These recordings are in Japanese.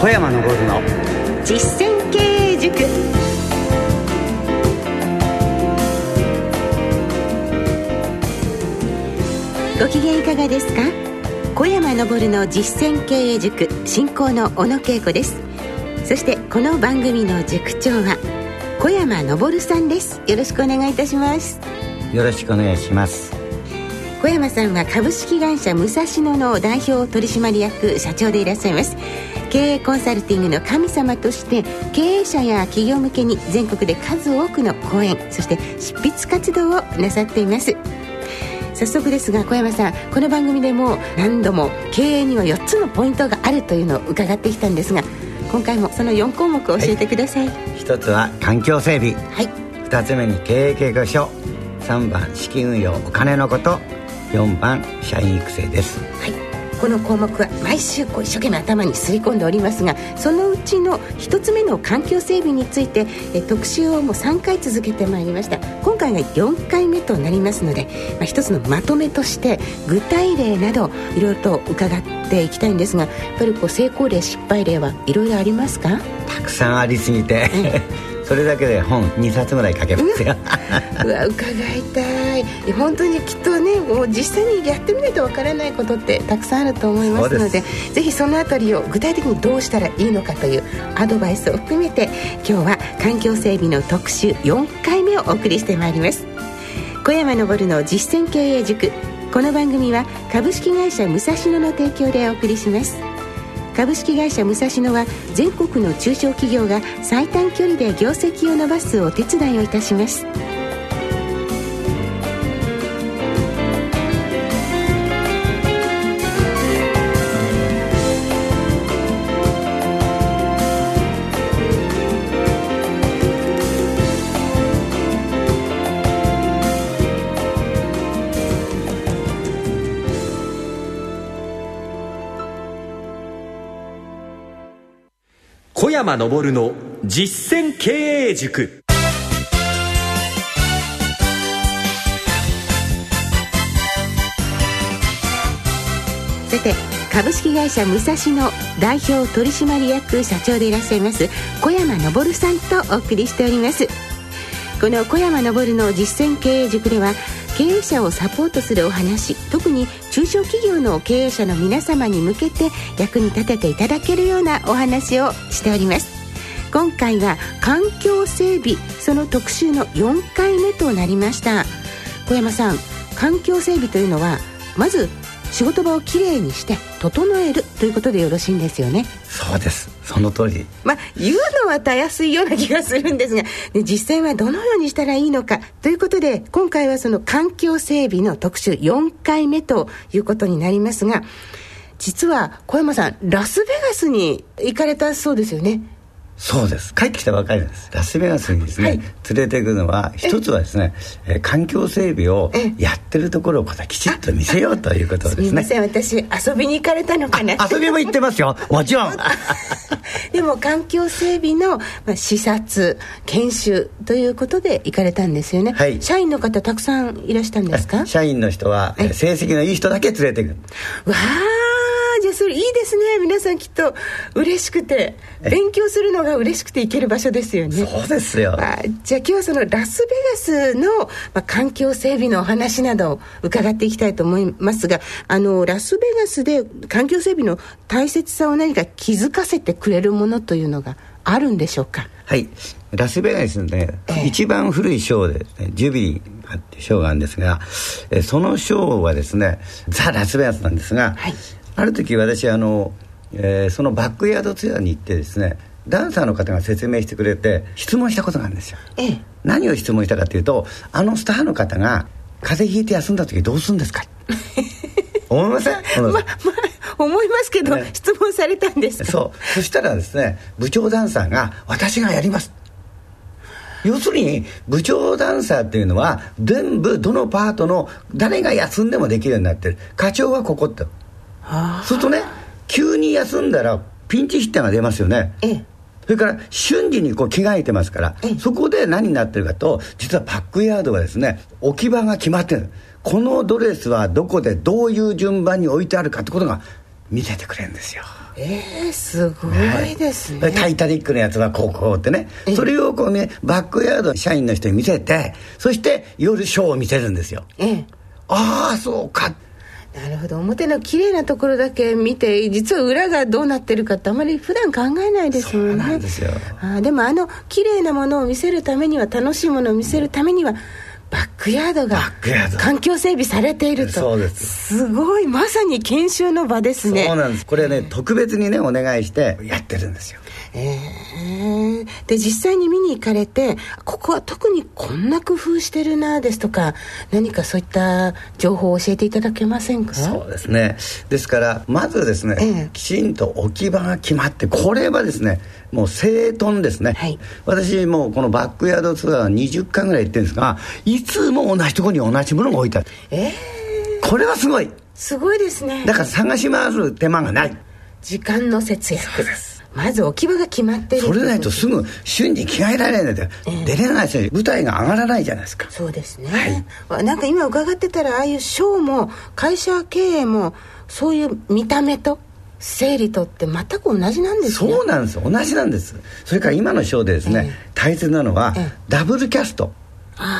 小山昇の。実践経営塾。ご機嫌いかがですか？小山昇の実践経営塾進行の小野恵子です。そしてこの番組の塾長は小山昇さんです。よろしくお願いいたします。よろしくお願いします小山さんは株式会社武蔵野の代表取締役社長でいらっしゃいます。経営コンサルティングの神様として経営者や企業向けに全国で数多くの講演そして執筆活動をなさっています。早速ですが小山さんこの番組でも何度も経営には4つのポイントがあるというのを伺ってきたんですが今回もその4項目を教えてください、はい、1つは環境整備、はい、2つ目に経営計画書。3番資金運用お金のこと4番社員育成です。はい。この項目は毎週こう一生懸命頭にすり込んでおりますがそのうちの1つ目の環境整備についてえ特集をもう3回続けてまいりました。今回が4回目となりますので、まあ、一つのまとめとして具体例などいろいろと伺っていきたいんですがやっぱりこう成功例失敗例はいろいろありますか？たくさんありすぎて、それだけで本2冊ぐらい書けますよ。うわ伺いたい。本当にきっとねもう実際にやってみないとわからないことってたくさんあると思いますのでぜひそのあたりを具体的にどうしたらいいのかというアドバイスを含めて今日は環境整備の特集4回目をお送りしてまいります。小山昇の実践経営塾。この番組は株式会社武蔵野の提供でお送りします株式会社武蔵野は全国の中小企業が最短距離で業績を伸ばすお手伝いをいたします。小山昇の実践経営塾。さて株式会社武蔵野代表取締役社長でいらっしゃいます小山昇さんとお送りしております。この小山昇の実践経営塾では経営者をサポートするお話特に中小企業の経営者の皆様に向けて役に立てていただけるようなお話をしております。今回は環境整備その特集の4回目となりました。小山さん環境整備というのはまず仕事場をきれいにして整えるということでよろしいんですよね。そうです。その通り。まあ言うのはたやすいような気がするんですがで実際はどのようにしたらいいのか。ということで今回はその環境整備の特集4回目ということになりますが実は小山さんラスベガスに行かれたそうですよね。そうです。帰ってきたばかりです。ラスベガスにですね、はい、連れていくのは一つはですね、えー、環境整備をやってるところをきちっと見せようということですね。すみません。私遊びに行かれたのかな遊びも行ってますよ。もちろん。でも環境整備の、まあ、視察研修ということで行かれたんですよね、はい、社員の方たくさんいらしたんですか？社員の人は、成績のいい人だけ連れていく。わあいいですね。皆さんきっと嬉しくて。勉強するのが嬉しくて行ける場所ですよね。そうですよ。あじゃあ今日はそのラスベガスの、まあ、環境整備のお話などを伺っていきたいと思いますがあのラスベガスで環境整備の大切さを何か気づかせてくれるものというのがあるんでしょうか？はい。ラスベガスのね、えー、一番古い賞で、ね、ジュビリーっていう賞があるんですが、えその賞はですねザ・ラスベガスなんですが、はい、ある時私あの、えー、そのバックヤードツアーに行ってですねダンサーの方が説明してくれて質問したことがあるんですよ、ええ、何を質問したかというとあのスターの方が風邪ひいて休んだ時どうするんですか？思いません？ままあ思いますけど、ね、質問されたんですそう。そしたらですね部長ダンサーが「私がやります」要するに部長ダンサーっていうのは全部どのパートの誰が休んでもできるようになってる。課長はここってするとね急に休んだらピンチヒッターが出ますよね、ええ、それから瞬時にこう着替えてますから、ええ、そこで何になってるかと実はバックヤードはですね置き場が決まってる。このドレスはどこでどういう順番に置いてあるかってことが見せてくれるんですよ。えー、すごいですね、はい、タイタニックのやつはこうこうってね。それをこうねバックヤード社員の人に見せてそして夜ショーを見せるんですよ。ええ。ああそうかなるほど。表の綺麗なところだけ見て実は裏がどうなってるかってあまり普段考えないですもんね。そうなんですよ。あでもあの綺麗なものを見せるためには楽しいものを見せるためにはバックヤードが環境整備されていると。そうです。すごい。まさに研修の場ですね。そうなんです。これね特別にねお願いしてやってるんですよえー、で実際に見に行かれてここは特にこんな工夫してるなですとか何かそういった情報を教えていただけませんか？そうですね。ですからまずですね、ええ。きちんと置き場が決まってこれはですねもう整頓ですね、はい。私もうこのバックヤードツアー20回ぐらい行ってるんですがいつも同じところに同じものが置いてある。えー、これはすごい。すごいですね。だから探し回る手間がない。時間の節約そうですまず置き場が決まっているそれないとすぐ瞬時に着替えられないんだよ、出れないし舞台が上がらないじゃないですか。そうですね、わなんか今伺ってたらああいうショーも会社経営もそういう見た目と整理とって全く同じなんですねそうなんです。同じなんです。それから今のショーでですね、大切なのは、ええ。ダブルキャスト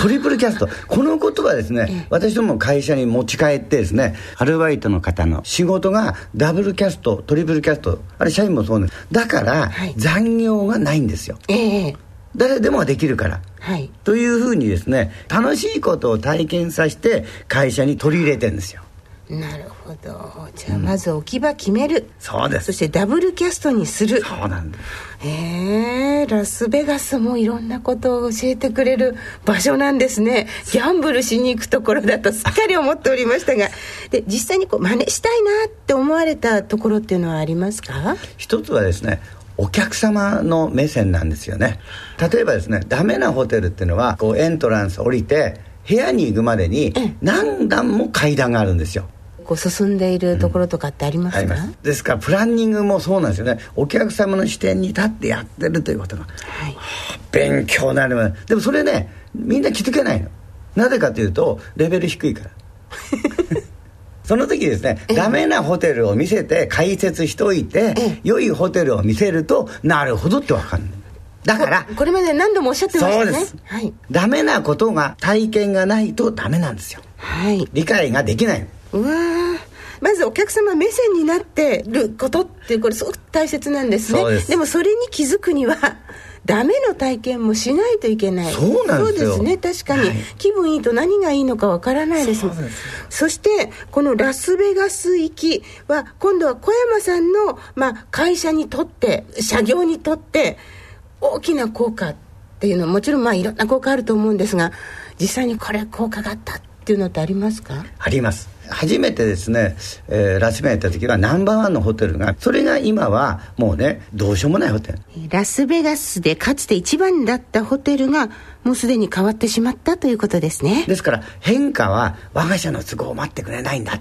トリプルキャスト。このことはですね、私ども会社に持ち帰ってですねアルバイトの方の仕事がダブルキャストトリプルキャスト。あれ社員もそうなんです。だから、はい。残業がないんですよ。ええ誰でもできるから。はい。というふうにですね楽しいことを体験させて会社に取り入れてるんですよなるほど。じゃあまず置き場決める、そうです。そしてダブルキャストにする。そうなんです。へえラスベガスもいろんなことを教えてくれる場所なんですね。ギャンブルしに行くところだとすっかり思っておりましたが。で実際にこう真似したいなって思われたところっていうのはありますか？一つはですねお客様の目線なんですよね。例えばですねダメなホテルっていうのはこうエントランス降りて部屋に行くまでに何段も階段があるんですよこう進んでいるところとかってありますか、あります。ですからプランニングもそうなんですよね。お客様の視点に立ってやってるということがはい。勉強になりますでもそれねみんな気づけないの。なぜかというとレベル低いから。その時ですねダメなホテルを見せて解説しといてええ。良いホテルを見せるとなるほどって分かんない。だからこれまで何度もおっしゃってましたね。そうです。はい、ダメなことが体験がないとダメなんですよ。はい、理解ができない。うわーまずお客様目線になってることってこれすごく大切なんですね。です。もそれに気づくにはダメの体験もしないといけない。そうなんですよ。そうですね。確かに、はい。気分いいと何がいいのかわからないです。もんそうです。そしてこのラスベガス行きは今度は小山さんの、まあ、会社にとって社業にとって大きな効果っていうのはもちろんまあいろんな効果あると思うんですが実際にこれ効果があったっていうのってありますか？あります初めてですね、えーラスベガス行った時はナンバーワンのホテルがそれが今はもうねどうしようもないホテル。ラスベガスでかつて一番だったホテルがもうすでに変わってしまったということですね。ですから変化は我が社の都合を待ってくれないんだ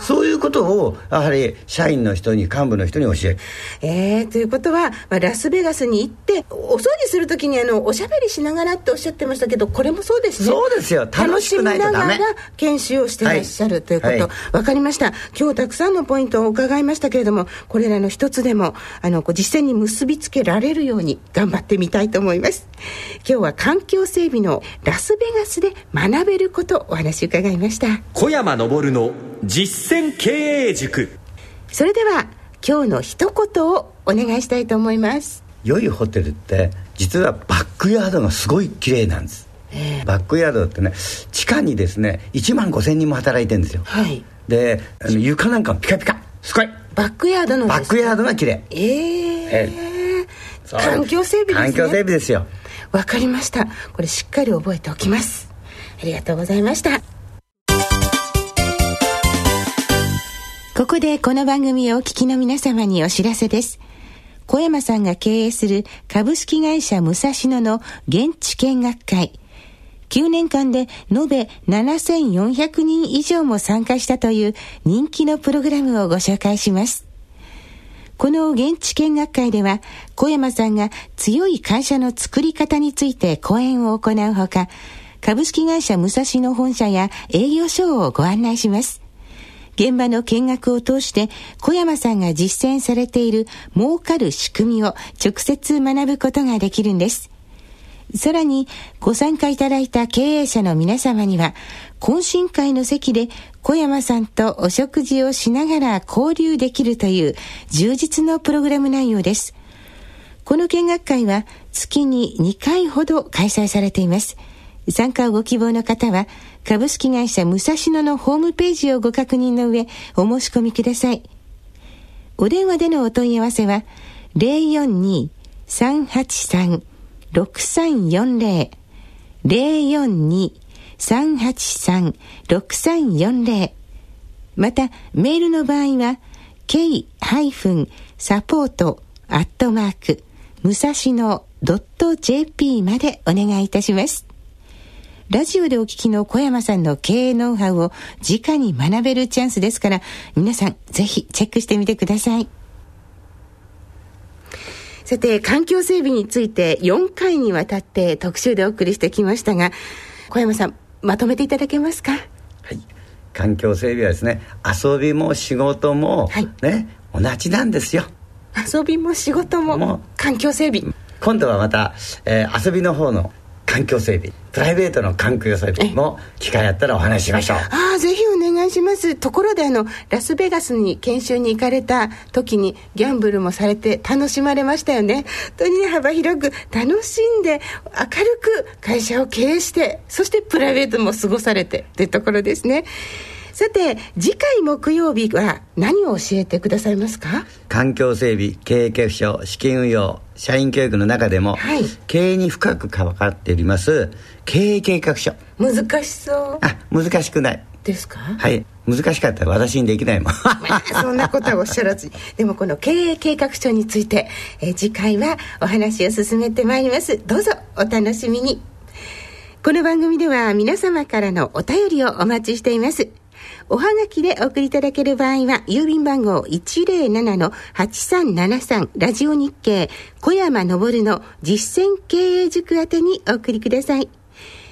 そういうことをやはり社員の人に幹部の人に教える。えー、ということは、まあ、ラスベガスに行ってお掃除するときにあのおしゃべりしながらっておっしゃってましたけどこれもそうですね。そうですよ。楽しくないとダメ楽しみながら研修をしてらっしゃる、はいということ、はい。わかりました。今日たくさんのポイントを伺いましたけれどもこれらの一つでもあのこう実践に結びつけられるように頑張ってみたいと思います。今日は環境整備のラスベガスで学べることお話伺いました。小山昇の実践経営塾。それでは今日の一言をお願いしたいと思います。良いホテルって実はバックヤードがすごい綺麗なんです、バックヤードってね地下にですね1万5000人も働いてるんですよ。はい。であの床なんかもピカピカ。すごい。バックヤードのバックヤードが綺麗。ええ。そう。環境整備ですね。環境整備ですよ。わかりました。これしっかり覚えておきます。ありがとうございましたここでこの番組をお聞きの皆様にお知らせです小山さんが経営する株式会社武蔵野の現地見学会9年間で延べ7400人以上も参加したという人気のプログラムをご紹介します。この現地見学会では、小山さんが強い会社の作り方について講演を行うほか、株式会社武蔵野本社や営業所をご案内します。現場の見学を通して小山さんが実践されている儲かる仕組みを直接学ぶことができるんです。さらにご参加いただいた経営者の皆様には懇親会の席で小山さんとお食事をしながら交流できるという充実のプログラム内容です。この見学会は月に2回ほど開催されています。参加をご希望の方は株式会社武蔵野のホームページをご確認の上お申し込みください。お電話でのお問い合わせは042-383-6340 042-383-6340また、メールの場合は、k-support アットマーク、武蔵野 .jp までお願いいたします。ラジオでお聞きの小山さんの経営ノウハウを直に学べるチャンスですから、皆さんぜひチェックしてみてください。さて、環境整備について4回にわたって特集でお送りしてきましたが、小山さん、まとめていただけますか？はい。環境整備はですね、遊びも仕事も、はい、ね、同じなんですよ。遊びも仕事も環境整備。今度はまた、えー、遊びの方の環境整備プライベートの環境整備も機会あったらお話ししましょう。ああぜひお願いします。ところであのラスベガスに研修に行かれた時にギャンブルもされて楽しまれましたよね。とに幅広く楽しんで明るく会社を経営してそしてプライベートも過ごされてというところですねさて次回木曜日は何を教えてくださいますか？環境整備経営計画書資金運用社員教育の中でも、はい、経営に深く関わっております経営計画書。難しそう。あ難しくない。ですか？はい。難しかったら私にできないもん、まあ、そんなことはおっしゃらずでもこの経営計画書について、え次回はお話を進めてまいります。どうぞお楽しみに。この番組では皆様からのお便りをお待ちしていますおはがきでお送りいただける場合は、郵便番号107-8373ラジオ日経小山昇の実践経営塾宛てにお送りください。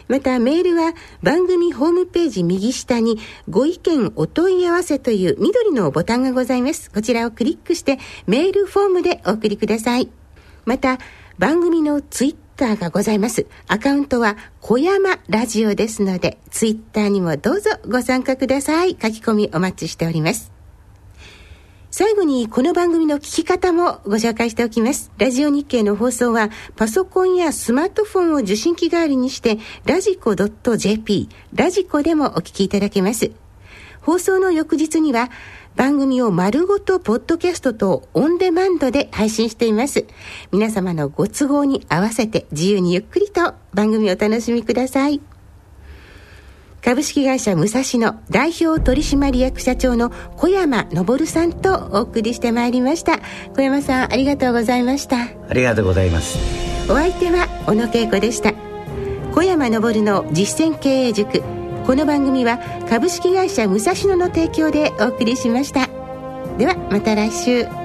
またメールは番組ホームページ右下にご意見お問い合わせという緑のボタンがございます。こちらをクリックしてメールフォームでお送りください。また番組のツイッターがございます。アカウントは小山ラジオですので、ツイッターにもどうぞご参加ください。書き込みお待ちしております。最後にこの番組の聞き方もご紹介しておきます。ラジオ日経の放送はパソコンやスマートフォンを受信機代わりにしてラジコ .jp、ラジコでもお聞きいただけます。放送の翌日には番組を丸ごとポッドキャストとオンデマンドで配信しています。皆様のご都合に合わせて自由にゆっくりと番組をお楽しみください。株式会社武蔵野代表取締役社長の小山昇さんとお送りしてまいりました。小山さんありがとうございました。ありがとうございます。お相手は小野恵子でした。小山昇の実践経営塾この番組は株式会社武蔵野の提供でお送りしました。ではまた来週。